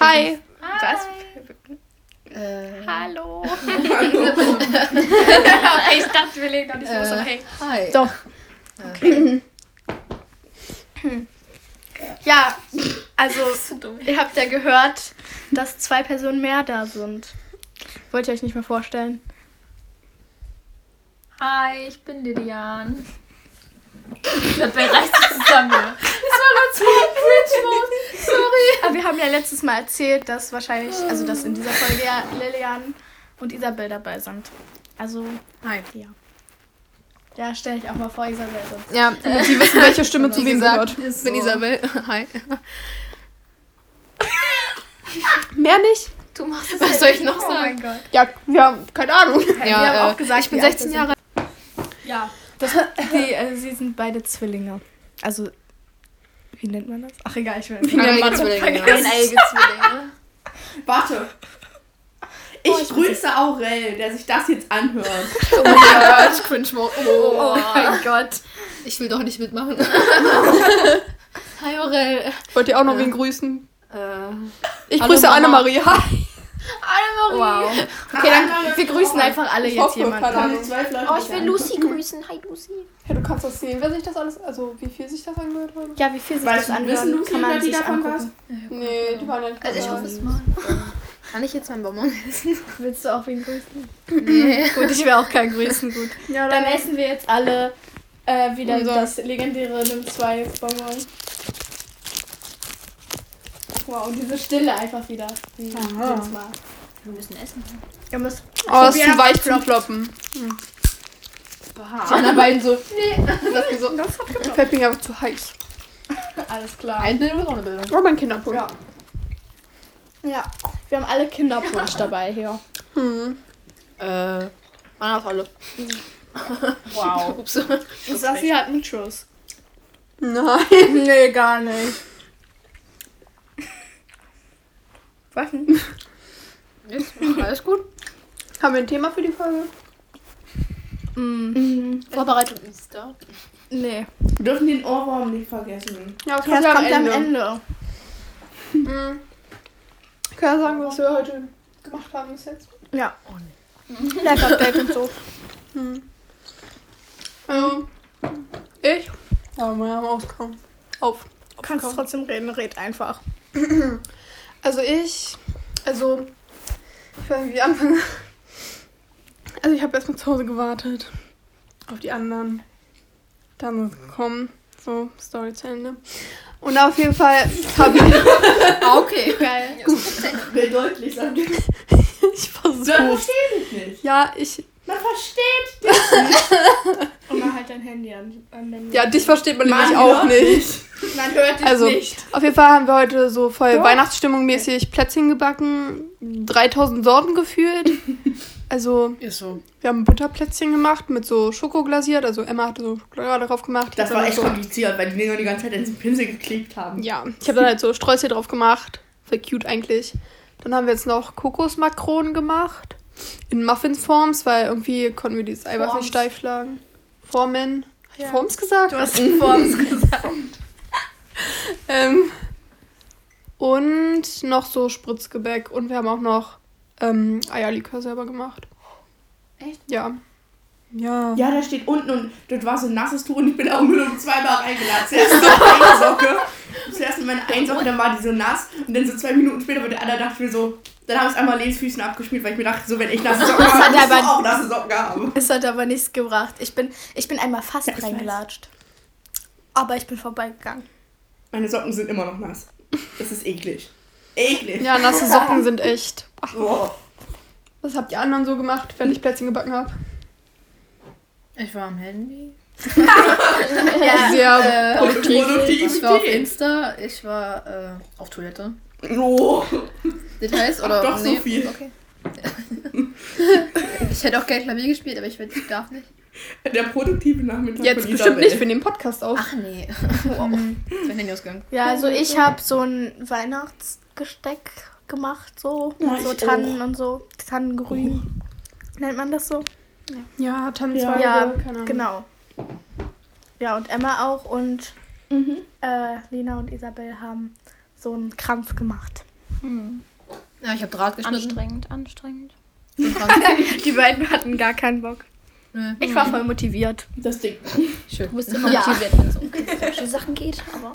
Leute. Hi. Was? Äh, Hallo. Ich dachte, wir legen noch nicht los, Äh. hey. hi. Doch. Ja, also ihr habt ja gehört, dass zwei Personen mehr da sind. Wollt ihr euch nicht mehr vorstellen? Hi, ich bin Lilian. Wäre reißt zusammen. Das war zwei Bridge Sorry. Aber wir haben ja letztes Mal erzählt, dass wahrscheinlich, also dass in dieser Folge ja Lilian und Isabel dabei sind. Also, Hi. ja. Ja, stell dich auch mal vor, Isabel. Sonst. Ja, damit die wissen, welche Stimme zu wem gehört. ich bin Isabel. Hi. Mehr nicht? Du machst Was soll ich noch Oh mein sagen? Gott. Ja, ja, keine Ahnung. wir haben auch gesagt, ich bin wie alt 16 wir Jahre. Ja. Das, die, äh, sie sind beide Zwillinge. Also, wie nennt man das? Ach, egal, ich will Wie nennt man Zwillinge? Eineiige Zwillinge. Warte. Ich grüße Aurel, der sich das jetzt anhört. Oh mein Gott, cringe. Oh. Oh mein Gott. Ich will doch nicht mitmachen. Hi Aurel. Wollt ihr auch noch wen grüßen? Äh, Ich grüße. Annemarie. Hi. Wow. Okay, dann wir grüßen einfach alle jetzt jemanden. oh, ich will Lucy grüßen. Hi Lucy. Ja, du kannst das sehen, wer sich das alles, also wie viel sich das angehört hat. Ja, wie viel sich Weißt das du, wissen anhören, Lucy kann man sich angucken. Nee, die waren ja nicht Also ich hoffe es mal. Kann ich jetzt meinen Bonbon essen? Willst du auch wen grüßen? Nee. Gut, ich will auch keinen grüßen, gut. Ja, Dann dann essen wir jetzt alle äh, wieder Unser- das legendäre Nimm 2 Bonbon. Wow, und diese Stille einfach wieder. Wie Aha. jedes Mal. Wir müssen essen. Ihr müsst Oh, das ist probieren, zu weich ob zum Ploppen. Die anderen beiden so, nee. Das ist so, Pepping aber zu heiß. Alles klar. Auch eine Bildung. Oh, mein Kinderpunkt. Ja. Ja, wir haben alle Kinderpunsch dabei hier. Hm. Äh, ist alle. Wow. Ups. Sassi hat einen Schuss. Nein. Nee, gar nicht. Was denn? Ist alles gut. Haben wir ein Thema für die Folge? Mm, Vorbereitung ist da. nee. Wir dürfen den Ohrwurm nicht vergessen. Ja, das Ja, kommt das ja kommt am Ende. Hm. Ich kann ja sagen, was wir heute gemacht haben bis jetzt. Ja. Live-Update und so. Hm. Also, ich? Ja, wir haben ausgekommen. Auf. Du kannst trotzdem reden, red einfach. Also ich, also, ich weiß nicht, wie anfangen. Also ich habe erstmal zu Hause gewartet auf die anderen. Dann gekommen. So, Story zu Ende. Und auf jeden Fall habe ich, Ah, okay. Geil. Will deutlich sagen. ich nicht. Ja, ich, Man versteht dich. Und mal halt dein Handy an. an den ja, dich versteht man nämlich Man auch nicht. Man hört dich Also, nicht. auf jeden Fall haben wir heute so voll Doch. Weihnachtsstimmung mäßig Plätzchen gebacken. 3000 Sorten gefühlt. Also, Ist so. wir haben Butterplätzchen gemacht mit so Schoko glasiert. Also, Emma hatte so Schokolade drauf gemacht. Das war echt so, kompliziert, weil die Dinger die ganze Zeit in diesen Pinsel geklebt haben. Ja, ich habe dann halt so Sträuße drauf gemacht. Voll cute eigentlich. Dann haben wir jetzt noch Kokosmakronen gemacht. In Muffinsforms, weil irgendwie konnten wir dieses Eiweiß nicht steif schlagen. Formen. Hab ich Ja. Forms gesagt? Du hast Forms gesagt. Ähm, und noch so Spritzgebäck. Und wir haben auch noch ähm, Eierlikör selber gemacht. Echt? Ja. Ja. Ja, da steht unten und das war so ein nasses Tuch und ich bin auch nur um zweimal reingeladen. Zuerst mit einer Socke, zuerst mit meiner einen Socke, dann war die so nass und dann so zwei Minuten später wurde der andere dachte ich mir so, dann habe ich es einmal Lebensfüßen abgeschmiert, weil ich mir dachte, so wenn ich nasse Socken habe, du aber- auch nasse Socken haben. Es hat aber nichts gebracht. Ich bin, ich bin einmal fast Ja, reingelatscht. Aber ich bin vorbeigegangen. Meine Socken sind immer noch nass. Das ist eklig. Eklig. Ja, nasse Socken sind echt. Boah. was habt ihr anderen so gemacht, wenn ich Plätzchen gebacken habe? Ich war am Handy. Ja, Sehr äh, produktiv. Ich war auf Insta. Ich war äh, auf Toilette. Oh. Details oder? doch so viel. Okay. ich hätte auch gerne Klavier gespielt, aber ich, will- ich darf nicht. Der produktive Nachmittag Jetzt von bestimmt nicht für den Podcast auf. Ach nee. wow. Ist mein Handy ausgegangen. ja also ich habe so ein Weihnachtsgesteck gemacht, so. Ja, mit so ich Tannen und so. Tannengrün. Nennt man das so? Ja, Tannenzweige, Ja, keine Ahnung. genau. Ja, und Emma auch und Mhm. äh, Lena und Isabel haben so einen Krampf gemacht. Ja, ich habe Draht geschnitten. Anstrengend, anstrengend. Die beiden hatten gar keinen Bock. Nee. Ich war voll motiviert. Das Ding. Schön. Du bist immer Ja. motiviert, wenn es um solche Sachen geht, aber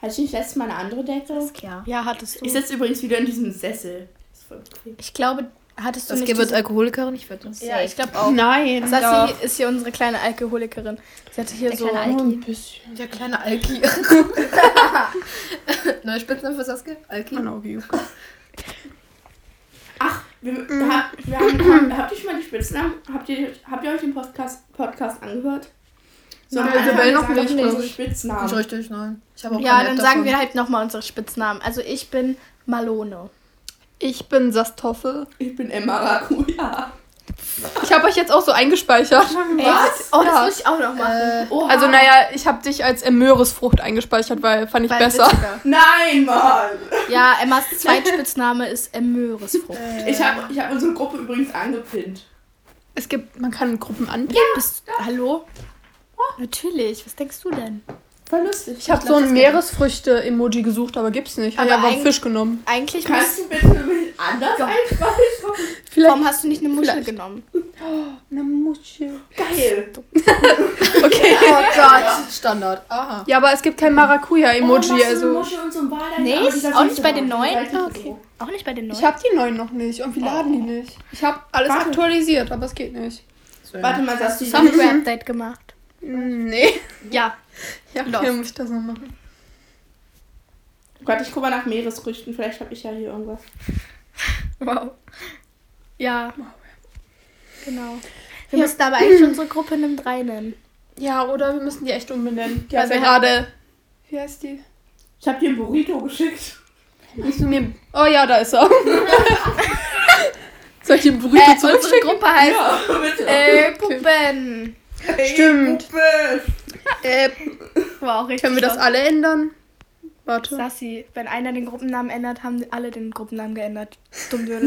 Hatte ich nicht letztes Mal eine andere Decke? ja. Ja, hattest du. Ich sitze übrigens wieder in diesem Sessel. Ich glaube, hattest du Das nicht wird Alkoholikerin, ich werde das. Ja, ich glaube auch. Nein. Sassi ist hier unsere kleine Alkoholikerin. Sie hatte hier Der so... kleine Alki. ein bisschen. Der kleine Alki. Neuer Spitzname für Saskia? Alki? Auge juckt. Ach, wir, hab, wir haben, habt ihr schon mal die Spitznamen? Habt ihr, habt ihr euch den Podcast, Podcast angehört? So, Nein, Anfang Isabel noch sagen nicht, wir ich. Spitznamen. Nicht richtig, nein. Ich habe auch Ja, dann sagen davon. wir halt nochmal unsere Spitznamen. Also ich bin Malone. Ich bin Sastoffel. Ich bin Emma Rakuja. Ich habe euch jetzt auch so eingespeichert. Was? Oh, das Ja. muss ich auch noch machen. Äh. Also naja, ich habe dich als Möhresfrucht eingespeichert, weil fand ich Weil besser. witziger. Nein, Mann! Ja, Emmas Zweitspitzname ist Möhresfrucht. Ich habe ich hab unsere Gruppe übrigens angepinnt. Es gibt, man kann Gruppen anbieten. Bist, hallo? Natürlich. Was denkst du denn? Voll lustig. Ich habe so ein Meeresfrüchte-Emoji gesucht, aber gibt's nicht. Hab Aber ein- einen Fisch genommen. Eigentlich Kannst du bitte bisschen anders? Vielleicht Warum hast du nicht eine Muschel Vielleicht. genommen? eine Muschel. Geil. Okay. Oh Gott. Standard. Aha. Ja, aber es gibt kein Maracuja-Emoji, oh, also. Muschel und so ein Nee, dieser auch nicht bei den neuen? Ah, ist okay. so. Auch nicht bei den neuen? Ich habe die neuen noch nicht. Irgendwie laden die nicht. Ich habe alles Warte. aktualisiert, aber es geht nicht. Warte mal, sagst du Software-Update gemacht. Nee. Ja. Ja, Lost. okay, muss ich das noch machen. Gott, ich gucke mal nach Meeresfrüchten. Vielleicht habe ich ja hier irgendwas. Wow. Ja. Genau. Wir müssten aber eigentlich unsere Gruppe Nimm 3 nennen. Ja, oder wir müssen die echt umbenennen. Die heißt ja gerade. Wie heißt die? Ich habe dir ein Burrito geschickt. Musst du mir. Oh ja, da ist er. Soll ich den Burrito Äh, unsere zurückschicken? Gruppe heißt Ja, äh, Puppen. Stimmt. Puppe. Äh, War auch richtig können wir das alle ändern? Warte. Sassi, wenn einer den Gruppennamen ändert, haben alle den Gruppennamen geändert. Dumm würde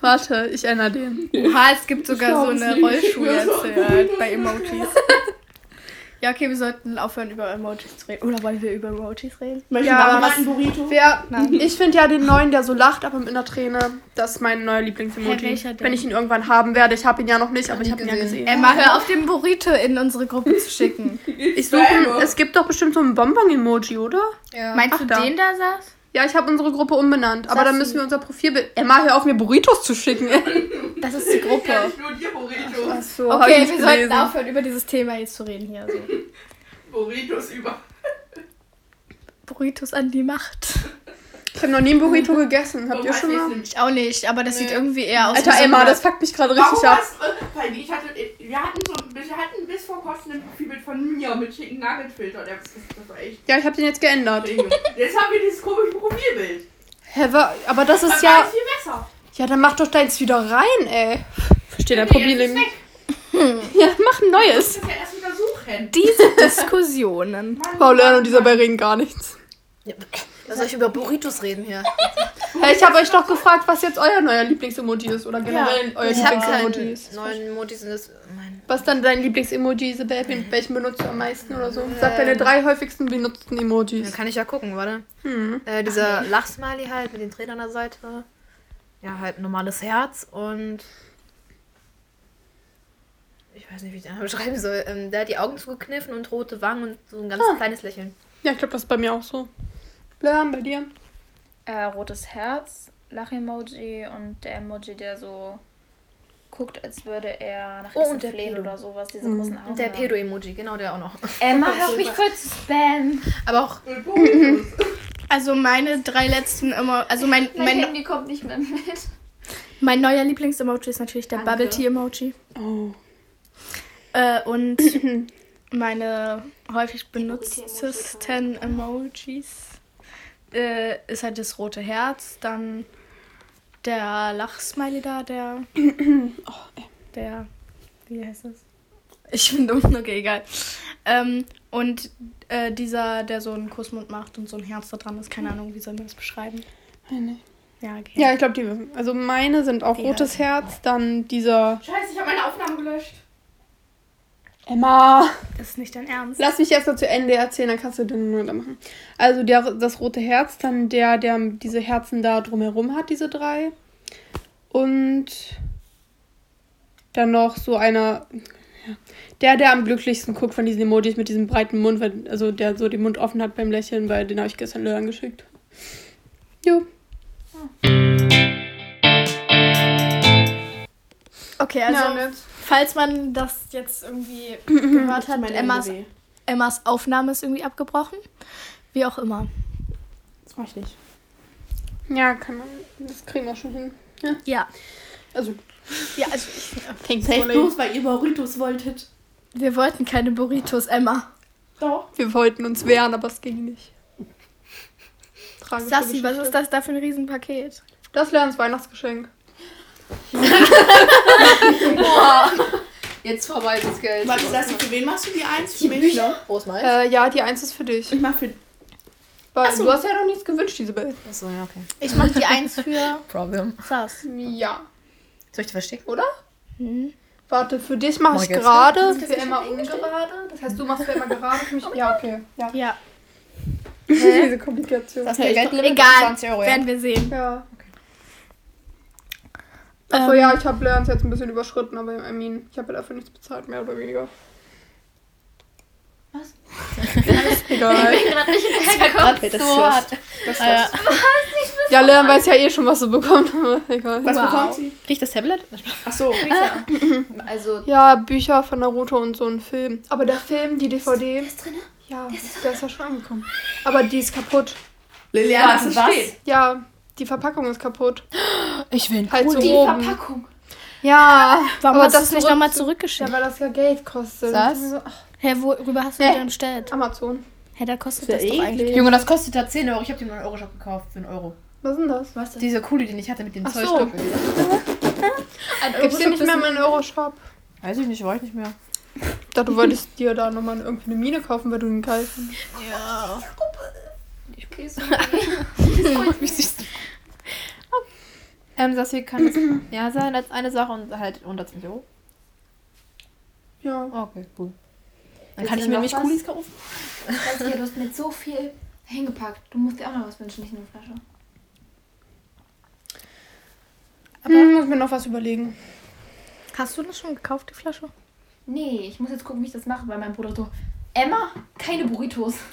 Warte, ich ändere den. Oha, es gibt sogar so eine. Rollschuhe jetzt äh, bei Emojis. Ja, okay, wir sollten aufhören, über Emojis zu reden. Oder wollen wir über Emojis reden? Möchten Ja, wir auch mal was- ein Burrito? Wer, Nein. ich finde ja den neuen, der so lacht, aber mit einer Träne. Das ist mein neuer Lieblingsemoji. Denn? Wenn ich ihn irgendwann haben werde. Ich habe ihn ja noch nicht, aber ich habe ihn ja gesehen. Emma, hör auf, den Burrito in unsere Gruppe zu schicken. Ich suche, es gibt doch bestimmt so ein Bonbon-Emoji, oder? Ja. Meinst Ach, du da. den da, Sas? Ja, ich habe unsere Gruppe umbenannt. Aber dann müssen wir unser Profil... Emma, hör auf, mir Burritos zu schicken. Das ist die Gruppe. nur dir Burritos. so, hab Okay, ich wir nicht sollten gelesen. aufhören, über dieses Thema jetzt zu reden hier. Also. Burritos über. Burritos an die Macht. Ich habe noch nie einen Burrito gegessen. Habt ihr schon mal? Ich auch nicht, aber das sieht irgendwie eher aus Alter, Emma, das fuckt mich gerade Warum richtig ab. weil ich hatte, wir hatten so, wir hatten bis vor kurzem ein Profilbild von mir mit Chicken Nugget Filter. Das, das war echt Ja, ich habe den jetzt geändert. Jetzt haben wir dieses komische Profilbild. Hä, wa- aber das Das ist war ja... viel besser. Ja, dann mach doch deins wieder rein, ey. Verstehe dein Nee, Problem ist nicht. weg. Ja, mach ein Ich neues. muss das ja erst wieder suchen. Diese Diskussionen. Mann, und Isabel reden gar nichts. Ja. Lass euch über Burritos reden hier. Hey, ich habe euch doch gefragt, was jetzt euer neuer Lieblingsemoji ist. Oder generell euer Ich habe Lieblingsemoji ist. neuen Emojis. sind das mein. Was ist dann dein Lieblingsemoji? Wen- Welchen benutzt du am meisten oder so? Sag deine drei häufigsten benutzten Dann Emojis. kann ich ja gucken, warte. Hm. Äh, dieser Lachsmiley halt mit den Tränen an der Seite. Ja, halt ein normales Herz und. Ich weiß nicht, wie ich den beschreiben soll. Ähm, der hat die Augen zugekniffen und rote Wangen und so ein ganz Ah. kleines Lächeln. Ja, ich glaube, das ist bei mir auch so. Blöm, bei dir? Äh, rotes Herz, Lach-Emoji und der Emoji, der so guckt, als würde er nach Oh, Essen und der flehen oder sowas, diese Mhm. großen Augen. Und der. Pedo-Emoji, genau der auch noch. Emma, hör auf mich voll zu spammen. Aber auch. Also meine drei letzten immer, also mein, Mein mein, Handy kommt nicht mehr mit. mein neuer Lieblingsemoji ist natürlich der Danke. Bubble Tea Emoji. Oh. Äh, und meine häufig benutztesten Emojis äh, ist halt das rote Herz, dann der Lachsmiley da, der, der, wie heißt das? Ich bin dumm, okay, egal. Ähm, und äh, dieser, der so einen Kussmund macht und so ein Herz da dran ist, keine Ahnung, wie soll man das beschreiben? Meine. Ja, okay. Ja, ich glaube, die wissen. Also meine sind auch Die rotes Herz, dann dieser. Scheiße, ich habe meine Aufnahme gelöscht. Emma, Das ist nicht dein Ernst. lass mich erst mal zu Ende erzählen, dann kannst du den nur da machen. Also der, das rote Herz, dann der, der diese Herzen da drumherum hat, diese drei. Und dann noch so einer, ja, der, der am glücklichsten guckt von diesen Emojis mit diesem breiten Mund, weil, also der so den Mund offen hat beim Lächeln, weil den habe ich gestern Lehrern geschickt. Jo. Okay, also Ja? Falls man das jetzt irgendwie gehört hat, Emmas. Emmas Aufnahme ist irgendwie abgebrochen. Wie auch immer. Das mach ich nicht. Ja, kann man. Das kriegen wir schon hin. Ja. Also, Ja, also ich, thanks Safe for bloß, weil ihr Burritos wolltet. wir wollten keine Burritos, Emma. Doch. Wir wollten uns wehren, aber es ging nicht. Tragische Sassi, was ist das da für ein Riesenpaket? Das Lernens Weihnachtsgeschenk. Jetzt vorbei das Geld. Warte, Sassi, für wen machst du die Eins? Für mich, ne? Wo ist? Äh, ja, die Eins ist für dich. Ich mach für. Weil Ach so. du hast ja noch nichts gewünscht, Isabel. Achso, ja, okay. Ich mach die Eins für Problem. Sass. Ja. Soll ich die verstecken? Oder? Hm. Warte, für dich Mach ich gerade, für Emma ungerade. Das heißt, du machst für Emma gerade, für mich. Ja, okay. Ja. Ja, Diese Komplikation. Das Ja, ich- Geldlimit egal. 20 Euro, ja. werden wir sehen. Ja. Achso, Ähm, ja, ich habe Lernens jetzt ein bisschen überschritten, aber I mean, ich habe ja dafür nichts bezahlt, mehr oder weniger. Was? Egal. Das so hat. Das Ah, ja. Ja, Lern weiß ja eh schon, was du bekommst, egal. Was Wow. bekommt sie? Riecht das Tablet? Ach so. Also, Ja, Bücher von Naruto und so ein Film. Aber der Film, die DVD. ist drin? Ja, der ist ja schon angekommen. Aber die ist kaputt. Liliana, was was? steht? Ja, die Verpackung ist kaputt. Ich will Halt so Die oben. Verpackung. Ja, Warum aber hast du das es nicht nochmal Ja, zurückgeschickt? weil das ja Geld kostet. Was? Hä, worüber hast du die denn bestellt? Amazon. Hä, da kostet Ist ja das doch eigentlich. Junge, das kostet da 10 Euro. Ich habe die im 9-Euro-Shop gekauft für einen Euro. Was ist denn das? Was Diese Kuli, die ich hatte mit den Ach zwei so. Gibt's die nicht mehr in Euroshop? Weiß ich nicht, war ich nicht mehr. Ich dachte, du wolltest dir da nochmal irgendwie eine Mine kaufen, weil du ihn geil findest. Ja. Okay, so. Ähm, das hier kann es ja sein als eine Sache und halt 120 Euro. Ja. Okay, cool. Dann Willst kann ich mir nämlich? Kulis kaufen. Saskia, du hast mit so viel hingepackt. Du musst dir auch noch was wünschen, nicht nur eine Flasche. Hm, muss mir noch was überlegen. Hast du das schon gekauft, die Flasche? Nee, ich muss jetzt gucken, wie ich das mache, weil mein Bruder so. Emma, keine Burritos.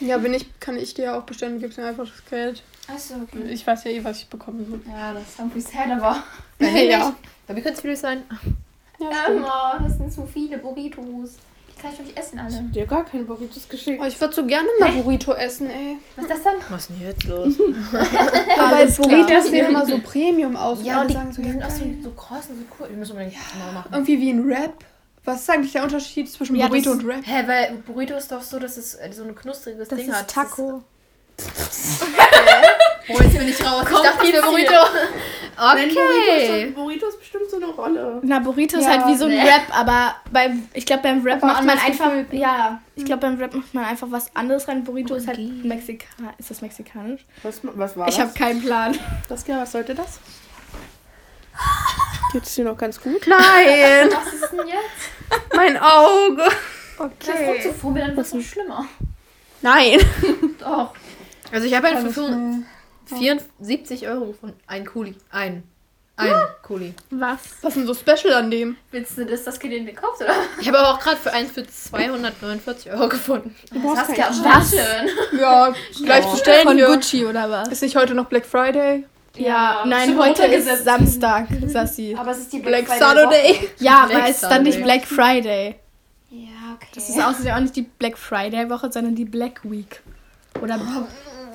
Ja, wenn nicht, kann ich dir auch bestellen, gibst mir einfach das Geld. Achso, okay. Ich weiß ja eh, was ich bekommen soll. Ja, das ist irgendwie sad, aber. Ja. Bei mir könnte es viel sein. ja. Emma, das sind zu viele Burritos. Die kann ich doch nicht essen alle. Dir gar keine Burritos geschickt. Oh, ich würde so gerne mal Burrito essen, ey. Was ist das denn? Was ist denn jetzt los? Aber Burritos sehen immer so Premium aus. und Ja, alle die, sagen so, die ja, sind auch so, so groß und so cool. Die müssen unbedingt mal machen. Irgendwie wie ein Rap. Was ist eigentlich der Unterschied zwischen Ja, Burrito das- und Rap? Hä, weil Burrito ist doch so, dass es äh, so ein knuspriges Das Ding ist hat. Taco. Oh, jetzt bin ich raus. ich dachte, ich will Burrito. Nein, Burritos, Okay. sind- Burritos bestimmt so eine Rolle. Na, Burrito ist Ja, halt wie so ein nee. Rap, aber beim, ich glaube beim Rap Aber macht man einfach, gefüllt. ja, ich glaube beim Rap macht man einfach was anderes rein. Burrito ist halt Mexika ist das mexikanisch? Was, was war Ich das? habe keinen Plan. das ja, was sollte das? Geht's dir noch ganz gut? Nein, Was ist denn jetzt? mein Auge. Das kommt so vor mir, dann wird es noch schlimmer. Nein. Doch. Also ich habe halt für Alles 75 klar. 74 Euro gefunden. Ein Kuli. Ein. Ein Kuli. Was? Was ist denn so special an dem? Willst du, dass das Kind den gekauft oder? Ich habe aber auch gerade für eins für 249 Euro gefunden. brauchst Saskia, keinen was? Schön. Ja, gleich bestellen Von. Gucci oder was? Ist nicht heute noch Black Friday? Ja, nein, heute ist. Samstag, Sassi. Aber es ist die Black Friday Saturday. Woche. Ja, Black weil es ist dann nicht. Black Friday. Ja, okay. Das ist außerdem auch nicht die Black Friday Woche, sondern die Black Week. Oder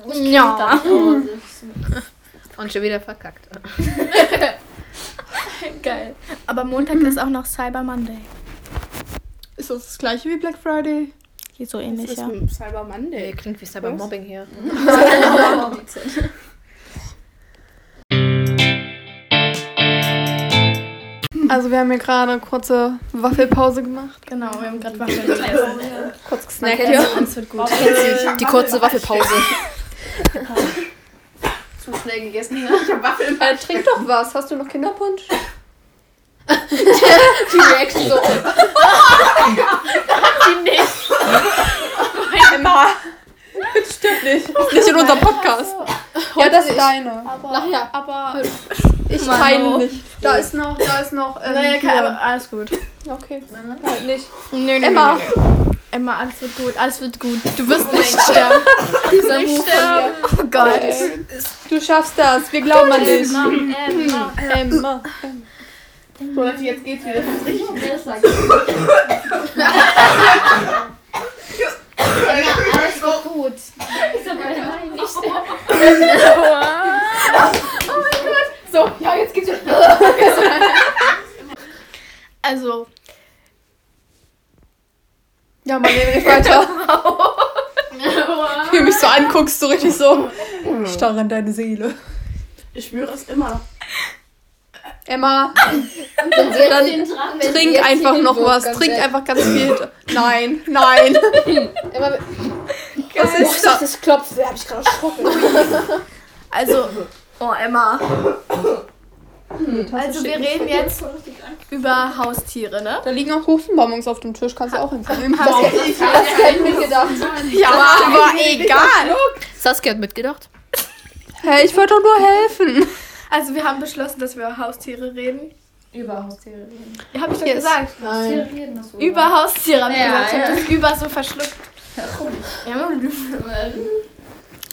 Oh, ja. Und schon wieder verkackt. Geil. Aber Montag ist auch noch Cyber Monday. Ist das das gleiche wie Black Friday? Geht so Das ähnlich, ist ja. Cyber Monday. Klingt wie Cybermobbing hier. Also wir haben hier gerade eine kurze Waffelpause gemacht. Genau, wir haben gerade Waffeln gegessen. Kurz gesnackt hier. Alles wird gut. Die kurze Waffelpause. Zu schnell gegessen. Ich hab Waffeln. Äh, trink doch was. Hast du noch Kinderpunsch? Die Reaction so. Emma. Stimmt nicht. Ist nicht in unserem Podcast. Ja, das ist deine. Nachher. Aber. Ich Mann, teile oh. nicht. Da ist noch, da ist noch. Ähm, Naja, kann, aber alles gut. Okay. Halt nicht. Nee, nee, Emma. Nee, nee. Emma, alles wird gut, alles wird gut. Du wirst nicht sterben. Dieser Nicht Move sterben. Oh Gott. Du schaffst das. Wir glauben an dich. Emma. Emma. So, Leute, jetzt geht's wieder. Alles wird gut. Nicht sterben. So, ja, jetzt geht's wieder. Also, Ja, Marlene, red weiter. Wie du mich so anguckst, so richtig so. Starr an deine Seele. Ich spüre es immer. Emma, Dann trink einfach noch was. Trink einfach ganz viel. Nein, nein. Emma, Was oh, ist das? das klopft. Da hab ich gerade erschrocken. also. Oh, Emma. Also, wir reden jetzt über Haustiere, ne? Da liegen auch Hufenbonbons auf dem Tisch. Kannst du auch hinzunehmen. Das hätten wir gedacht. Ja, aber egal. Saskia hat mitgedacht. Hey, ich wollte doch nur helfen. Also, wir haben beschlossen, dass wir über Haustiere reden. Über Haustiere reden. Ja, hab ich doch Yes. gesagt. Nein. reden das so. Über Haustiere hab ich Ja, gesagt. Ich hab ja. das über so verschluckt.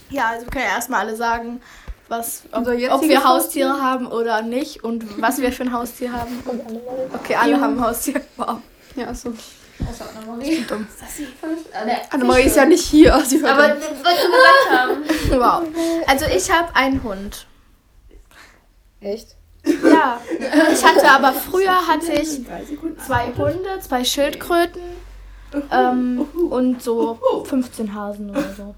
Ja, also wir können ja erstmal alle sagen, was, ob, ob wir Haustiere haben oder nicht und was wir für ein Haustier haben. Okay, alle haben ein Haustier. Wow. Ja, so. Außer Annemarie. Annemarie ist ja nicht hier. Sie hört Aber das wolltest du gesagt haben. Wow. Also ich habe einen Hund. Echt? Ja. Ich hatte aber früher hatte ich zwei Hunde, zwei Schildkröten ähm, und so 15 Hasen oder so.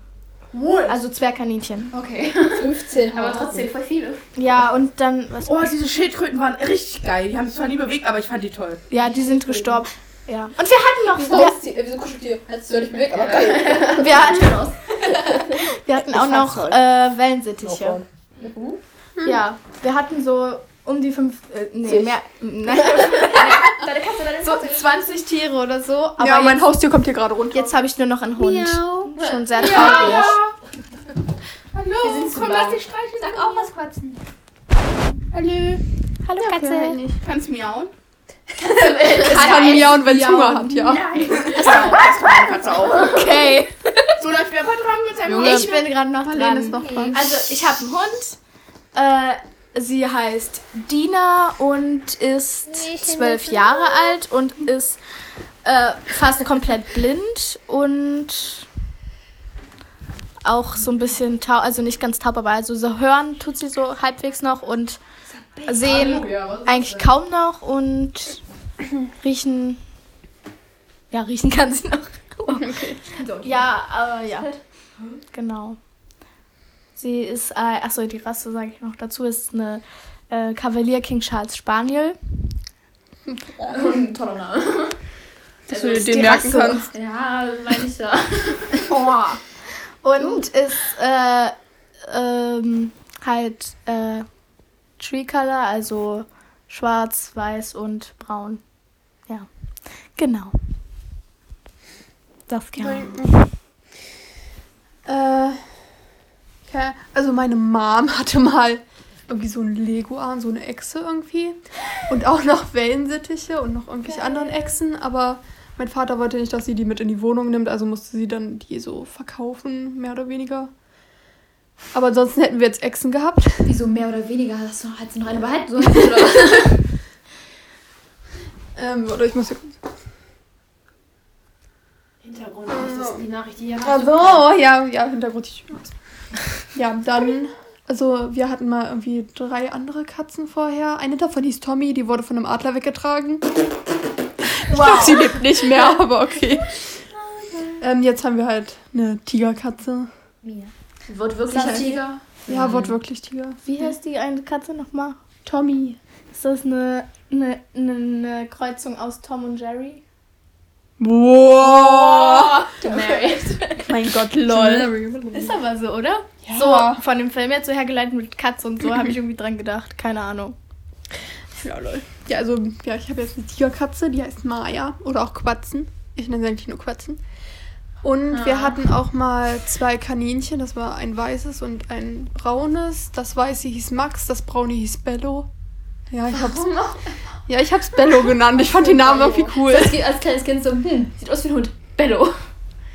Also Zwergkaninchen. Okay. 15 Aber trotzdem voll viele. Ja, und dann, was Oh, diese Schildkröten waren richtig geil. Die haben sich zwar nie bewegt, aber ich fand die toll. Ja, die sind gestorben. Ja. Und wir hatten noch, wir, Haustier, äh, wieso Kuscheltier? Hättest du nicht bewegt, aber geil. wir hatten, wir hatten auch noch äh, Wellensittiche. Ja, wir hatten so um die fünf, äh, nee, mehr, nein, Deine Katze, deine so 20 Tiere oder so. Aber ja, mein jetzt, Haustier kommt hier gerade runter. jetzt habe ich nur noch einen Hund. Schon sehr traurig. Hallo, Komm, lass dich streicheln. Sag auch was quatschen. Hallo. Hallo Katze. Kannst miauen? Es kann miauen, wenn es Hunger hat, ja. Nein. Das kann meine Katze auch. Okay. So läuft wer dran mit seinem Junge. Ich bin gerade noch dran. ist noch dran. Also ich habe einen Hund. Äh, sie heißt Dina und ist zwölf Jahre alt und ist äh, fast komplett blind und auch so ein bisschen taub, also nicht ganz taub, aber also so hören tut sie so halbwegs noch und sehen eigentlich kaum noch und riechen, ja riechen kann sie noch. Ja, aber ja. Genau. Sie ist, äh, achso, die Rasse sage ich noch dazu, ist eine äh, Cavalier King Charles Spaniel. Toller Name. Dass du dir den merken Rasse. kannst. Ja, meine ich ja. Und ist äh, ähm, halt äh, Tree Color, also schwarz, weiß und braun. Ja, genau. Das gerne. Äh, ja, also meine Mom hatte mal irgendwie so ein Lego-Arm, so eine Echse irgendwie. Und auch noch Wellensittiche und noch irgendwelche anderen Echsen. Aber mein Vater wollte nicht, dass sie die mit in die Wohnung nimmt, also musste sie dann die so verkaufen, mehr oder weniger. Aber ansonsten hätten wir jetzt Echsen gehabt. Wieso mehr oder weniger? Hast du, hast du noch eine behalten sollen? Oder? Ähm, oder ich muss hier Hintergrund, das ist die Nachricht, die hier Ach so, ja, ja, Hintergrund. ich- Ja, dann, also wir hatten mal irgendwie drei andere Katzen vorher. Eine davon hieß Tommy, die wurde von einem Adler weggetragen. Ich glaube, sie lebt nicht mehr, aber okay. Ähm, jetzt haben wir halt eine Tigerkatze. Wird wirklich ein Tiger? Ja, wortwörtlich Tiger. Wie heißt die eine Katze nochmal? Tommy. Ist das eine, eine, eine, eine Kreuzung aus Tom und Jerry? Boah! Married. Mein Gott, lol. Ist aber so, oder? Ja. So, von dem Film jetzt so hergeleitet mit Katze und so, habe ich irgendwie dran gedacht. Keine Ahnung. Ja, lol. Ja, also, ja, ich habe jetzt eine Tigerkatze, die heißt Maya. Oder auch Quatzen. Ich nenne sie eigentlich nur Quatzen. Und wir hatten auch mal zwei Kaninchen. Das war ein weißes und ein braunes. Das weiße hieß Max, das braune hieß Bello. Ja, ich hab's, ja, ich hab's Bello genannt. Ich fand den Namen irgendwie cool. Als, als kleines Kind so, hm, sieht aus wie ein Hund. Bello.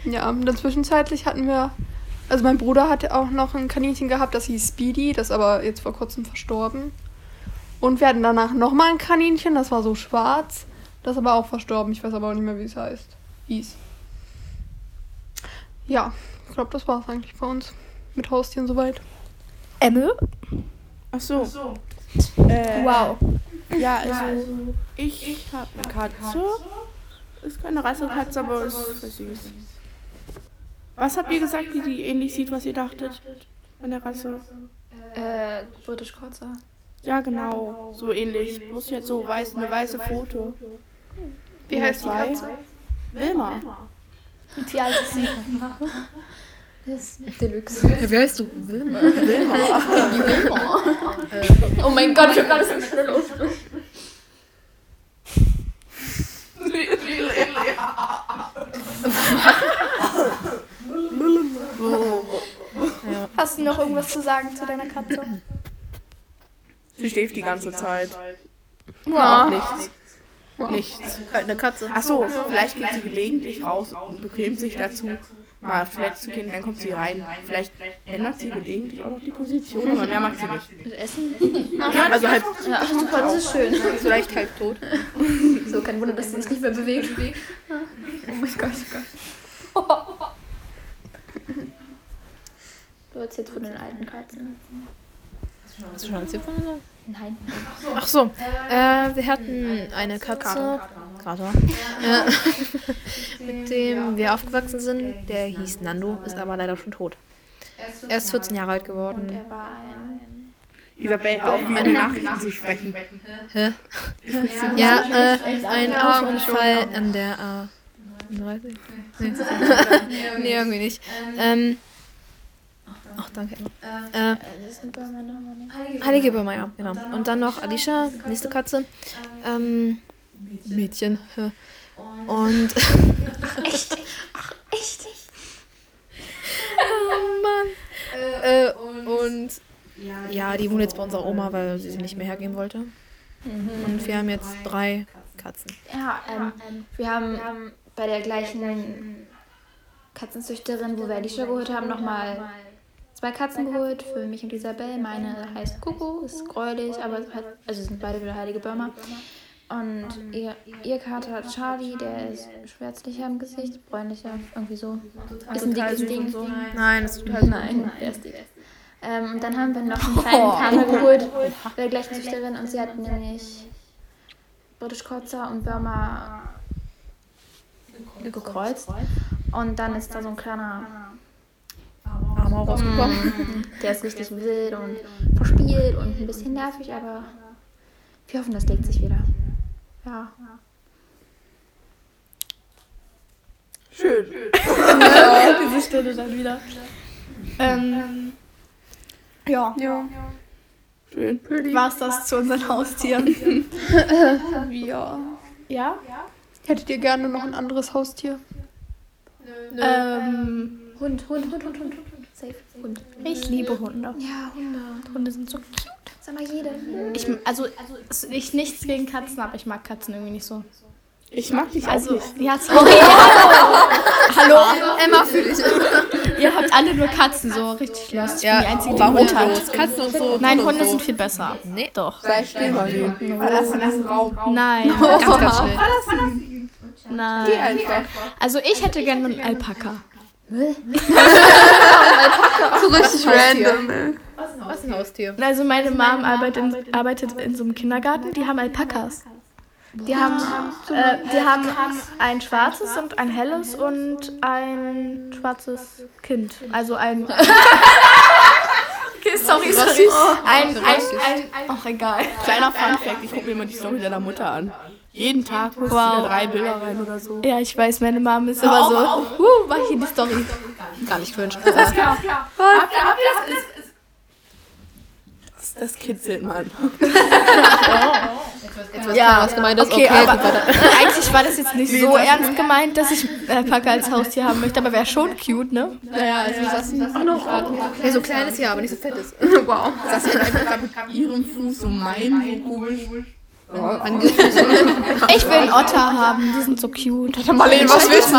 Ja, und dann zwischenzeitlich hatten wir. Also mein Bruder hatte auch noch ein Kaninchen gehabt, das hieß Speedy, das ist aber jetzt vor kurzem verstorben. Und wir hatten danach nochmal ein Kaninchen, das war so schwarz. Das ist aber auch verstorben. Ich weiß aber auch nicht mehr, wie es heißt. Hieß. Ja, ich glaube, das war's eigentlich bei uns. Mit Haustieren soweit. Emme? Ach so. Äh, Wow. Ja, also ich, ich habe eine Katze. Ist keine Rassekatze, aber ist süß. Was habt ihr gesagt, wie die ähnlich sieht, was ihr dachtet? An der Rasse? Äh, British Kurzer. Ja, genau. So ähnlich. Muss jetzt so weiß, eine weiße Foto. Wie heißt die. Katze? Wilma. Wie alt ist sie? Das ist Deluxe. Wie heißt du? Wilma. Oh mein Gott, ich hab gerade so schnell los. Hast du noch irgendwas zu sagen zu deiner Katze? Sie schläft die ganze Zeit. Ja. Nichts. Nichts. Halt eine Katze. Ach so, vielleicht geht sie gelegentlich raus und bequemt sich dazu, mal Toilette zu gehen, dann kommt sie rein. Vielleicht ändert sie gelegentlich auch noch die Position, aber mehr macht sie nicht. Mit Essen? Ja, also halt, Ja, super, das ist schön. Vielleicht halb tot. So, kein Wunder, dass sie sich nicht mehr bewegt. Oh mein Gott. Du erzählst von den alten Katzen. Hast du schon erzählt von uns? Nein. Ach so. Äh, wir hatten eine Katze. Kater. Äh, mit dem wir aufgewachsen sind. Der hieß Nando, ist aber leider schon tot. Er ist 14 Jahre alt geworden. Er war ein. Isabel, auf wie eine Nachrichten zu sprechen. Hä? Ja, äh, ein Autounfall an der A. 30? Nee. nee, irgendwie nicht. Ähm. Ach, danke. Emma. Äh? Heilige ja, genau. Und dann noch Alicia, nächste Katze. Ähm, Mädchen. hä. Und. Echt? Ach, echt? oh Mann. Äh, und. Ja, die wohnt jetzt bei unserer Oma, weil sie sie nicht mehr hergeben wollte. Und wir haben jetzt drei Katzen. Ja, ähm, wir haben bei der gleichen Katzenzüchterin, wo wir Alicia geholt haben, nochmal zwei Katzen geholt für mich und Isabel. Meine heißt Coco, ist gräulich, aber also sind beide wieder heilige Börmer. Und ihr, ihr Kater hat Charlie, der ist schwärzlicher im Gesicht, bräunlicher, irgendwie so. Ist ein dickes Ding. Nein, das ist total. Nein, der ist dick. Ähm, und dann haben wir noch einen kleinen Kater geholt der gleichen Züchterin und sie hat nämlich British Kurzer und Burma gekreuzt. Und dann ist da so ein kleiner, Arm auch rausgekommen. der ist richtig wild und verspielt und ein bisschen nervig, aber wir hoffen, das legt sich wieder. Ja. Schön. Diese Stunde dann wieder. Ähm, ja, Schön. war's das zu unseren Haustieren? Ja. Ja? Hättet ihr gerne noch ein anderes Haustier? Ähm, Hund, Hund, Hund, Hund, Hund, Hund, Hund. Safe. Hund. ich liebe Hunde. Ja, Hunde. Hunde sind so cute. Sag mal jede. Ich, also, ich nichts gegen Katzen, aber ich mag Katzen irgendwie nicht so. Ich mag dich auch Also, nicht. ja, sorry. Hallo? Emma für dich. Ihr habt alle nur Katzen, so richtig lost. Ich Ja, bin die Einzige, die Hund hat. Katzen und so. Nein, und Hunde so. sind viel besser. Nee. Doch. Sei still, Marlene. Verlass den Raum. Nein, Ganz, ganz schnell. Geh nein. einfach. Also ich hätte gerne einen Alpaka. So richtig random, ey. Was ist ein Haustier? Also meine Mom arbeitet in, arbeitet in so einem Kindergarten, die haben Alpakas. Die haben, äh, die haben ein schwarzes und ein helles und ein schwarzes Kind. Also ein. okay, sorry, sorry. Ein, ein, ein, ach egal. Kleiner Funfact, ich gucke mir immer die Story deiner Mutter an. Jeden Tag holst du Wow. da drei Bilder rein oder so. Ja, ich weiß, meine Mom ist immer so. Uh, mach in die Story. Gar nicht cringe. Das, das kitzelt man. keiner, was gemeint ist. okay, Okay, aber eigentlich war das jetzt nicht so ernst gemeint, dass ich Alpaka als Haustier haben möchte, aber wäre schon cute, ne? Naja, also Sassi auch noch Ja, so klein ist ja, aber nicht so fett ist. wow. Sassi hat einfach mit ihrem Fuß so meinen so komisch. Ich will einen Otter haben, die sind so cute. Marlene, was willst du?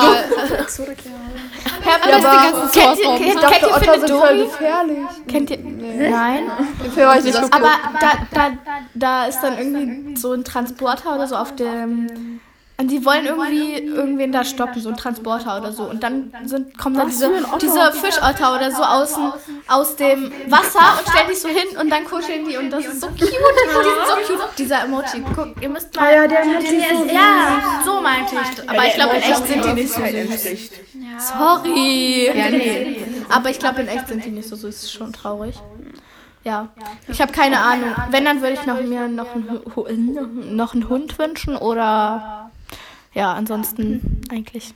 Herr, Ja, aber kennt ihr, kennt, kennt Otter sind voll gefährlich. Kennt ihr? Nein. War ich nicht. Aber da, da, da ist dann irgendwie so ein Transporter oder so auf dem. Und die wollen irgendwie irgendwen da stoppen, so ein Transporter oder so. Und dann sind, kommen dann diese, diese Fischotter oder so aus, dem- aus dem Wasser und stellen dich so hin und dann kuscheln die und das ist so cute. Die sind so cute. Dieser Emoji. Guck, ihr müsst mal. ja, der Emoji ist so Ja, so meinte ich. Aber ich glaube, in echt sind die nicht so süß. Sorry. Ja, nee. Aber ich glaube, in echt sind die nicht so süß. Ist schon traurig. Ja, ich habe keine Ahnung. Wenn, dann würde ich noch mir noch einen, noch einen Hund wünschen oder ja, ansonsten eigentlich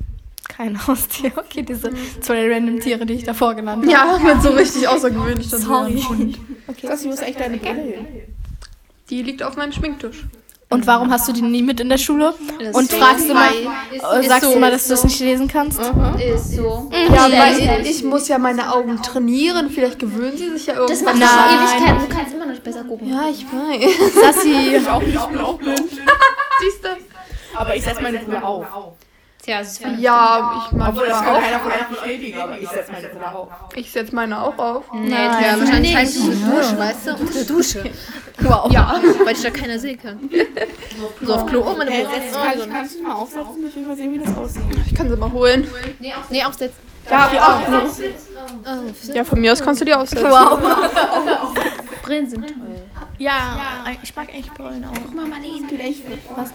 kein Haustier. Okay, diese zwei random Tiere, die ich davor genannt habe. Ja, mit so richtig außergewöhnlich. Sorry. Sassi, wo ist eigentlich deine Brille? Die liegt auf meinem Schminktisch. Und warum hast du die nie mit in der Schule? Das Und ist fragst mal, Ist- äh, ist sagst so, du mal, ist dass du es so. nicht lesen kannst? Ist so. Ja, weil ich muss ja meine Augen trainieren. Vielleicht gewöhnen sie sich ja Das irgendwann. macht Nein. schon Ewigkeiten. Du kannst immer noch nicht besser gucken. Ja, ich weiß. Sassi, Auch nicht, ich bin auch blind. Siehst du? Aber ich setze meine Brille auf. Tja, es ist Ja, ich mag Obwohl, das kann auch. keiner von euch bestätigen, aber ich setze meine Brille auf. Ich setze meine auch auf. Nee, ja, wahrscheinlich halt so eine Dusche, weißt du? Unter der Dusche. wow. Ja, weil ich da keiner sehen kann. So auf Klo, oh, meine Brille. Kannst, kannst du mal aufsetzen? Ich will mal sehen, wie das aussieht. Ich kann sie mal holen. Nee, aufsetzen. Ja, auch. Ne? Oh, Ja, von mir aus kannst du die aufsetzen. Wow. Brillen sind toll. Ja, ich mag eigentlich Brillen auch. Was?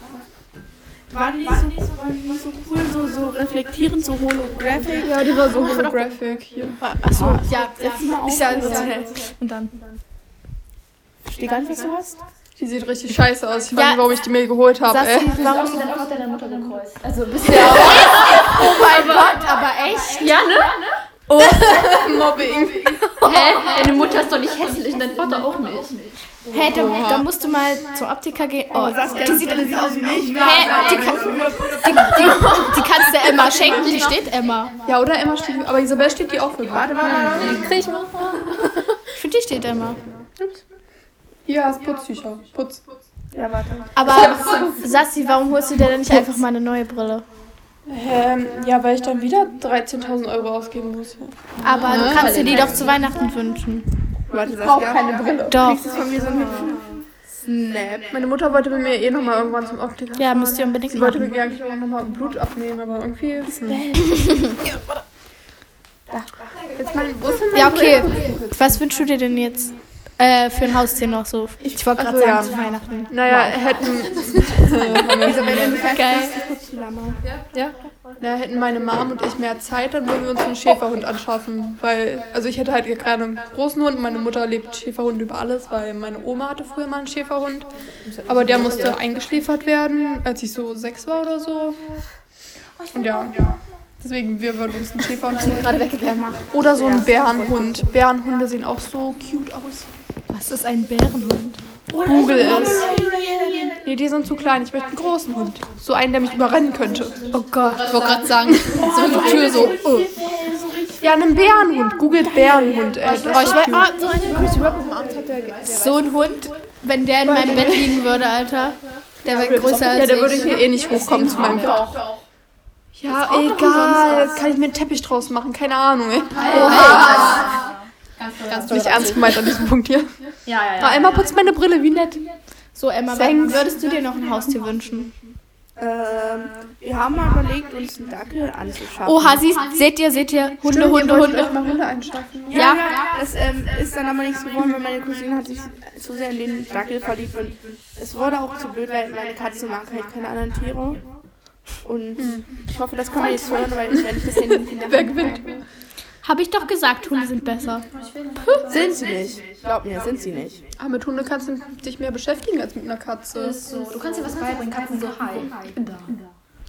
War die nicht so, war die nicht so cool, so, so reflektierend, so holographic? Ja, die war so holographic hier. Achso, Ja, setz die mal auf. ist ja Und dann. Verstehe gar nicht, was du hast. Die sieht richtig scheiße aus. Ich weiß Ja. nicht, warum ich die mir geholt habe, warum? Dein Vater deine Mutter gekreuzt. Also bist du ja auch. Oh mein Gott, aber echt? Ja, ne? Mobbing. Hä? Deine Mutter ist doch nicht hässlich und dein Vater auch nicht. Hä, da, da musst du mal zum Optiker gehen. Oh, Die sieht aus wie ich. Hä, die, kann, die, die, die kannst du Emma schenken, die steht Emma. Ja, oder Emma steht. Aber Isabel steht die auch für. Warte mal. Krieg ich mal. Für die steht Emma. Hier hast Putztücher. Putz. Ja, warte. Aber Sassi, warum holst du dir denn nicht einfach mal eine neue Brille? Ähm, ja, weil ich dann wieder 13.000 Euro ausgeben muss. Aber du kannst dir die doch zu Weihnachten wünschen. Warte, Ich brauche keine Brille. Doch. Kriegst du von mir so einen hübschen Snap? Meine Mutter wollte mit mir eh nochmal irgendwann zum Optiker. Ja, müsst ihr unbedingt Sie wollte machen. mir eigentlich auch nochmal Blut abnehmen, aber irgendwie. Hm. Jetzt mal, wo ist denn Ja, okay. Was wünschst du dir denn jetzt äh, für ein Haustier noch so? Ich wollte gerade Ach so, sagen, ja. zu Weihnachten. Naja, hätten, Geil. ja, na, hätten meine Mom und ich mehr Zeit, dann würden wir uns einen Schäferhund anschaffen. Weil, also ich hätte halt gerade einen großen Hund und meine Mutter lebt Schäferhund über alles, weil meine Oma hatte früher mal einen Schäferhund. Aber der musste eingeschläfert werden, als ich so sechs war oder so. Und ja, deswegen, wir würden uns einen Schäferhund gerade weggegangen. Oder so einen Bärenhund. Bärenhunde sehen auch so cute aus. Was ist ein Bärenhund? Google es. Nee, die sind zu klein. Ich möchte einen großen Hund. So einen, der mich überrennen könnte. Oh Gott. Ich wollte gerade sagen, so eine Tür so. Oh. Ja, einen Bärenhund. Googelt Bärenhund. Ey, das Oh, ich ist weiß, ah, so, ein, so ein Hund, wenn der in meinem Bett liegen würde, Alter. Der wäre größer Ja, als der würde ich. hier eh nicht hochkommen zu meinem Bett. Ja, egal. Kann ich mir einen Teppich draus machen? Keine Ahnung, ey. Ganz Nicht ernst gemeint an diesem Punkt hier. Ja, ja, Na, Emma putzt meine Brille, wie nett. So, Emma, Thanks. würdest du dir noch ein Haustier wünschen? Ähm, wir haben mal überlegt, uns einen Dackel anzuschaffen. Oha, siehst, seht ihr, seht ihr? Hunde, Hunde, Hunde. mal Hunde einschaffen. Ja, Ja. ja, das ähm, ist dann aber nicht so geworden, weil meine Cousine hat sich zu sehr in den Dackel verliebt und es wurde auch zu blöd, weil meine Katze mag halt keine anderen Tiere. Und ich hoffe, das kann man jetzt hören, weil ich das in den Wer gewinnt? Habe ich doch gesagt, Hunde sind besser. Sind sie nicht. Glaub mir, sind sie nicht. Aber mit Hunde kannst du dich mehr beschäftigen als mit einer Katze. So, du kannst dir was beibringen. Katzen so, hi, ich bin da.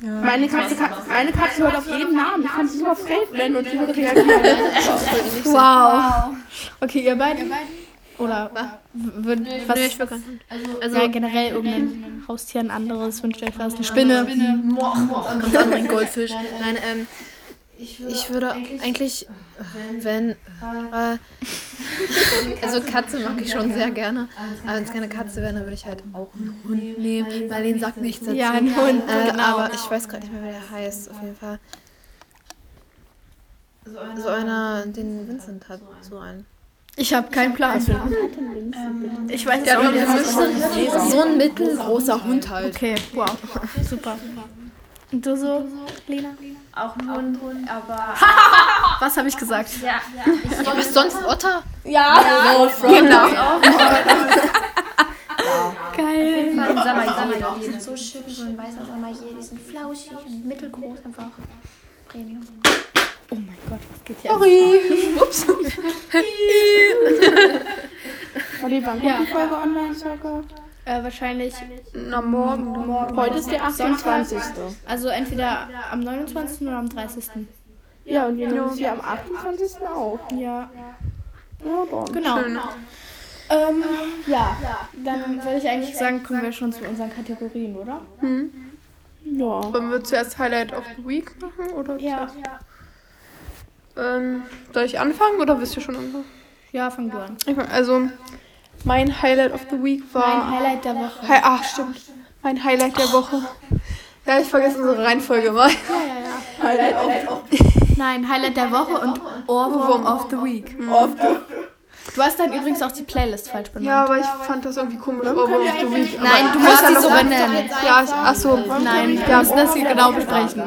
Meine Katze, meine Katze hört auf jeden Namen. Ich kann sie super fremd nennen und die reagieren. Wow. Okay, ihr beiden? Oder würd, was, Nee, ich Hund. also ja, generell irgendein Haustier, ein anderes, wünscht euch was? Eine Spinne? Und dann ein Goldfisch. Nein, ähm, ich würde eigentlich, wenn, äh, also Katze mag ich schon sehr gerne, aber wenn es keine Katze wäre, dann würde ich halt auch einen Hund nehmen, weil den sagt nichts dazu. Ja, ein Hund, Äh, genau. Aber ich weiß gerade nicht mehr, wie der heißt, auf jeden Fall. So einer, den Vincent hat, so einen. Ich habe keinen Plan. Ich weiß es auch nicht. So ein mittelgroßer Hund halt. Okay, wow. Super. Und du so, Lena? Auch ein Hund, aber Was habe ich gesagt? ja, Du bist sonst Otter? Genau. Geil. Samajeder, die sind so schön, so ein weißer Samajeder, die sind flauschig und mittelgroß, einfach Premium. Oh mein Gott, was geht hier? Ups. Olli, wann kommt die Folge online, circa? Äh, wahrscheinlich, Na, morgen. Heute ist der 28. also entweder am 29. oder am 30. Ja, und wir nehmen sie am 28. auf. Ja, Ja, bon. genau. Ähm, ja, dann würde ich eigentlich sagen, kommen wir schon zu unseren Kategorien, oder? Ja. Wollen wir zuerst Highlight of the Week machen? Oder Ja. zuerst? Ähm, soll ich anfangen oder wisst ihr schon anfangen? Ja, fang du an. Ich Also, mein Highlight of the Week Mein war. Highlight der Woche. Hi Ach, stimmt. Mein Highlight der Woche. Ja, ich vergesse unsere Reihenfolge mal. Nein, Highlight der Woche und Ohrwurm of the Week. Du hast dann übrigens auch die Playlist falsch benannt. Ja, aber ich fand das irgendwie komisch. Oh, of the Week. Nein, du musst die so benennen. Ja, ich, ach so. Nein, wir müssen das hier genau besprechen.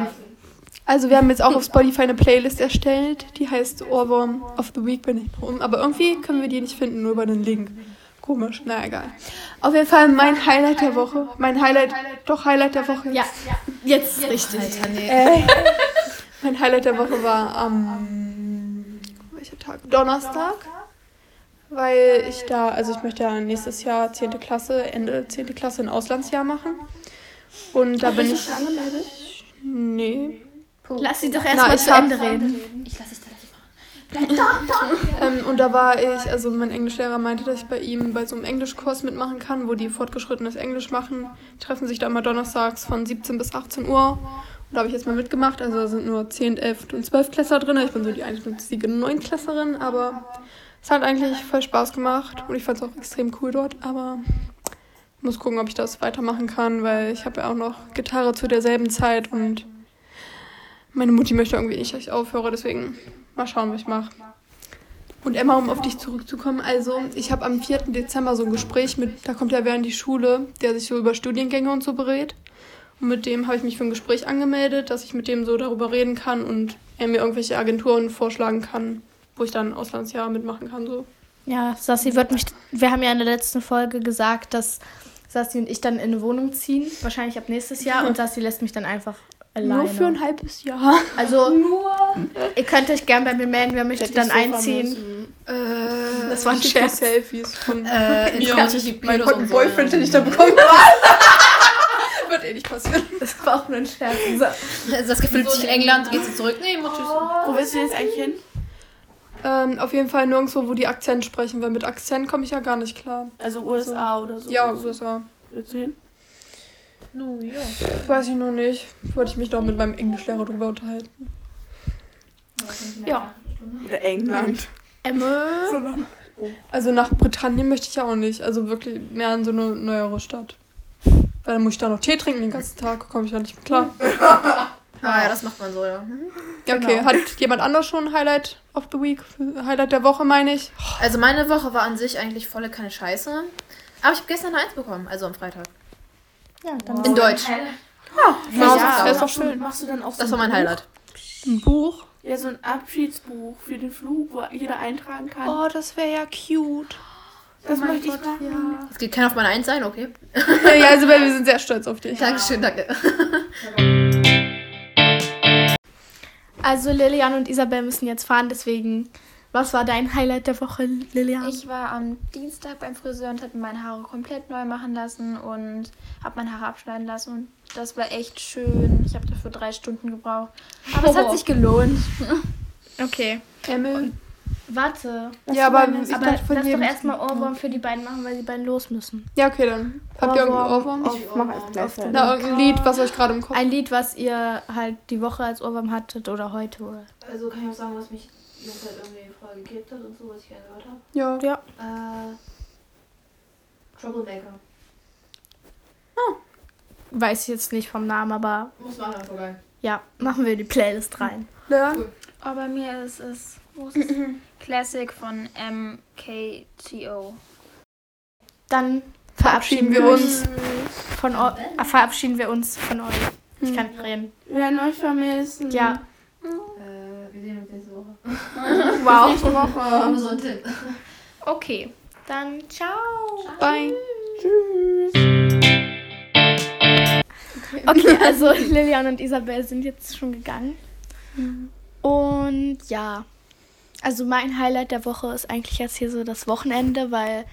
Also wir haben jetzt auch auf Spotify eine Playlist erstellt, die heißt Ohrwurm of the Week bin ich drum. Aber irgendwie können wir die nicht finden, nur über den Link. Komisch, na egal. Auf jeden Fall mein Highlight der Woche. Mein Highlight, doch Highlight der Woche. Ja, jetzt richtig. Alter, nee. Äh, mein Highlight der Woche war am welcher Tag? Donnerstag. Weil ich da, also ich möchte ja nächstes Jahr 10. Klasse, Ende 10. Klasse ein Auslandsjahr machen. Und da bin ich. Nee. Lass sie doch erstmal zu Ende reden. Ich lasse da Ähm, und da war ich, also mein Englischlehrer meinte, dass ich bei ihm bei so einem Englischkurs mitmachen kann, wo die fortgeschrittenes Englisch machen. Die treffen sich da immer donnerstags von 17 bis 18 Uhr. Und da habe ich jetzt mal mitgemacht. Also da sind nur 10, 11 und 12 Klässler drin. Ich bin so die einzige 9 Klässlerin, aber es hat eigentlich voll Spaß gemacht. Und ich fand es auch extrem cool dort. Aber ich muss gucken, ob ich das weitermachen kann, weil ich habe ja auch noch Gitarre zu derselben Zeit und meine Mutti möchte irgendwie nicht, dass ich aufhöre. Deswegen mal schauen, was ich mache. Und Emma, um auf dich zurückzukommen, also ich habe am 4. Dezember so ein Gespräch mit, da kommt ja wer in die Schule, der sich so über Studiengänge und so berät. Und mit dem habe ich mich für ein Gespräch angemeldet, dass ich mit dem so darüber reden kann und er mir irgendwelche Agenturen vorschlagen kann, wo ich dann ein Auslandsjahr mitmachen kann. So. Ja, Sassi wird mich. Wir haben ja in der letzten Folge gesagt, dass Sassi und ich dann in eine Wohnung ziehen. Wahrscheinlich ab nächstes Jahr. Und Sassi lässt mich dann einfach alleine. Nur für ein halbes Jahr. Also, ihr könnt euch gern bei mir melden, wer möchte dann einziehen. Das war ein Schick dir Scherz. Selfies von Äh, mir. Mein Pedos und so. Boyfriend, den ich da bekommen habe. Wird eh nicht passieren. Das war auch nur ein Scherz. Also das gefällt sich in England, geht sie zurück? Nee, mach tschüss. Wo willst du jetzt eigentlich hin? Ähm, auf jeden Fall nirgendwo, wo die Akzent sprechen, weil mit Akzent komme ich ja gar nicht klar. Also USA oder so. Ja, USA. Willst du hin? No, ja. Weiß ich noch nicht. Wollte ich mich noch mit meinem Englischlehrer drüber unterhalten. Ja. England. Emme. Also nach Britannien möchte ich ja auch nicht. Also wirklich mehr in so eine neuere Stadt. Weil dann muss ich da noch Tee trinken den ganzen Tag, komme ich ja nicht mehr klar. Ah ja, das macht man so, ja. Mhm. Okay. Hat jemand anders schon ein Highlight of the Week? Highlight der Woche, meine ich. Also meine Woche war an sich eigentlich volle keine Scheiße. Aber ich habe gestern eine Eins bekommen, also am Freitag. Ja, dann In Deutsch. Ja, das ist doch schön. Machst du dann auch so Das war mein ein Highlight. Ein Buch. Ja, so ein Abschiedsbuch für den Flug, wo jeder eintragen kann. Oh, das wäre ja cute. das möchte ich machen. Es geht keiner auf meine Eins sein, okay? ja, also wir sind sehr stolz auf dich. Dankeschön, danke. Also Lilian und Isabel müssen jetzt fahren, deswegen. Was war dein Highlight der Woche, Lilian? Ich war am Dienstag beim Friseur und habe meine Haare komplett neu machen lassen und habe meine Haare abschneiden lassen. Und das war echt schön. Ich habe dafür drei Stunden gebraucht. Aber es hat sich gelohnt. Okay. Emil. Warte. ja, aber ich aber lass doch erstmal Ohrwurm für die beiden machen, weil die beiden los müssen. Ja, okay, dann. Habt ihr irgendeinen Ohrwurm? Ich mach erst gleichzeitig. Na, irgendein Lied, was euch gerade im Kopf Ein Lied, was ihr halt die Woche als Ohrwurm hattet oder heute. Oder? Also kann ich auch sagen, was mich die ganze Zeit irgendwie voll gekickt hat und so, was ich gerne gehört habe. Ja. Ja. Äh, Troublemaker. Weiß ich jetzt nicht vom Namen, aber Muss man einfach geil. ja, machen wir die Playlist rein. Ja. Aber bei mir ist es wo ist es? Classic von MKTO. Dann Verabschieden verabschieden wir uns. von euch. Äh, verabschieden wir uns von euch. Ich kann nicht reden. Wir werden euch vermissen. Ja. Äh, wir sehen uns nächste Woche. Wow. Nächste Woche. Nur so ein Tipp. Okay. Dann ciao. Bye. Tschüss. Okay, also Lilian und Isabel sind jetzt schon gegangen. Und ja, also mein Highlight der Woche ist eigentlich jetzt hier so das Wochenende, weil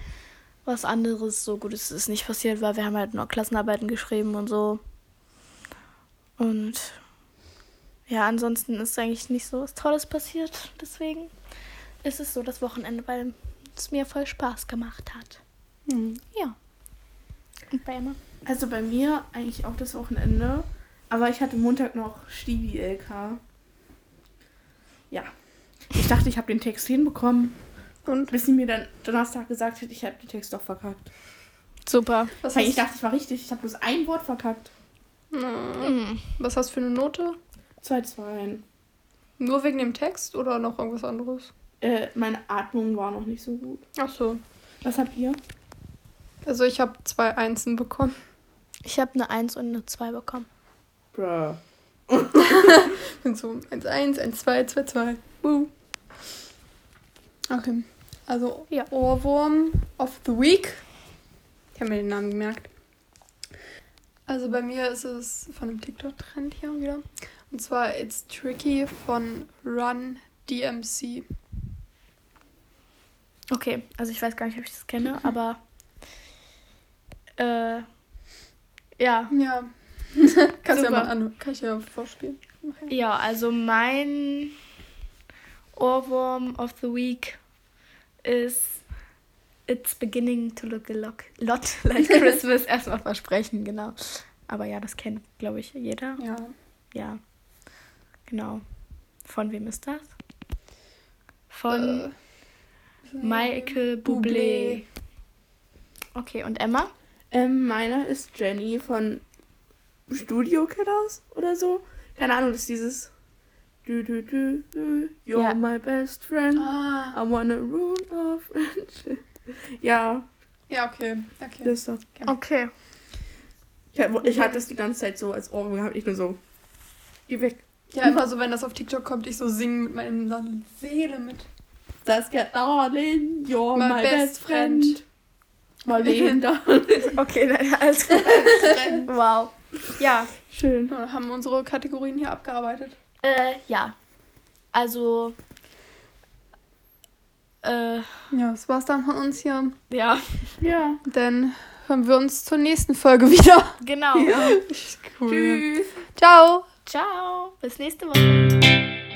was anderes so Gutes ist nicht passiert, weil wir haben halt noch Klassenarbeiten geschrieben und so. Und ja, ansonsten ist eigentlich nicht so was Tolles passiert. Deswegen ist es so das Wochenende, weil es mir voll Spaß gemacht hat. Ja. Und bei Emma? Also bei mir eigentlich auch das Wochenende. Aber ich hatte Montag noch Stivi-LK. Ja. Ich dachte, ich habe den Text hinbekommen. Und? Bis sie mir dann Donnerstag gesagt hat, ich habe den Text doch verkackt. Super. Was ich dachte, ich war richtig. Ich habe bloß ein Wort verkackt. Mhm. was hast du für eine Note? 2-2. Nur wegen dem Text oder noch irgendwas anderes? Äh, meine Atmung war noch nicht so gut. Ach so. Was habt ihr? Also ich habe zwei Einsen bekommen. Ich habe eine 1 und eine 2 bekommen. Bruh. Und so 1, 1, 1, 2, 2, 2. Woo. Okay. Also Ja. Ohrwurm of the Week. Ich habe mir den Namen gemerkt. Also bei mir ist es von einem TikTok-Trend hier wieder. Und zwar It's Tricky von Run DMC. Okay, also ich weiß gar nicht, ob ich das kenne, aber äh, ja. Ja. Kannst du ja mal an, kann ich ja vorspielen. Ja, also mein Ohrwurm of the Week ist It's beginning to look a lot, lot like Christmas. Erstmal versprechen, genau. Aber ja, das kennt, glaube ich, jeder. Ja. Ja, genau. Von wem ist das? Von Äh, Michael Bublé. Okay, und Emma? Ähm, meiner ist Jenny von Studio Killers oder so. Keine Ahnung, das ist dieses. Du, du, du, du, you're Ja. my best friend. Ah. I wanna ruin our friendship. Ja, Ja, okay. okay. das das. Okay. Ich, ich hatte das die ganze Zeit so als Ohrwurm gehabt. Ich nur so. Geh weg. Ja, immer so, wenn das auf TikTok kommt, ich so singe mit meiner Seele mit. Das geht darling, you're My my, best best friend. Marlene, da. Okay, dann also. wow. Ja. Schön. Ja, haben unsere Kategorien hier abgearbeitet. Äh, ja. Also. Äh, Ja, das war's dann von uns hier. ja, Ja. Dann hören wir uns zur nächsten Folge wieder. genau. Cool. Tschüss. Ciao. Ciao, bis nächste Woche.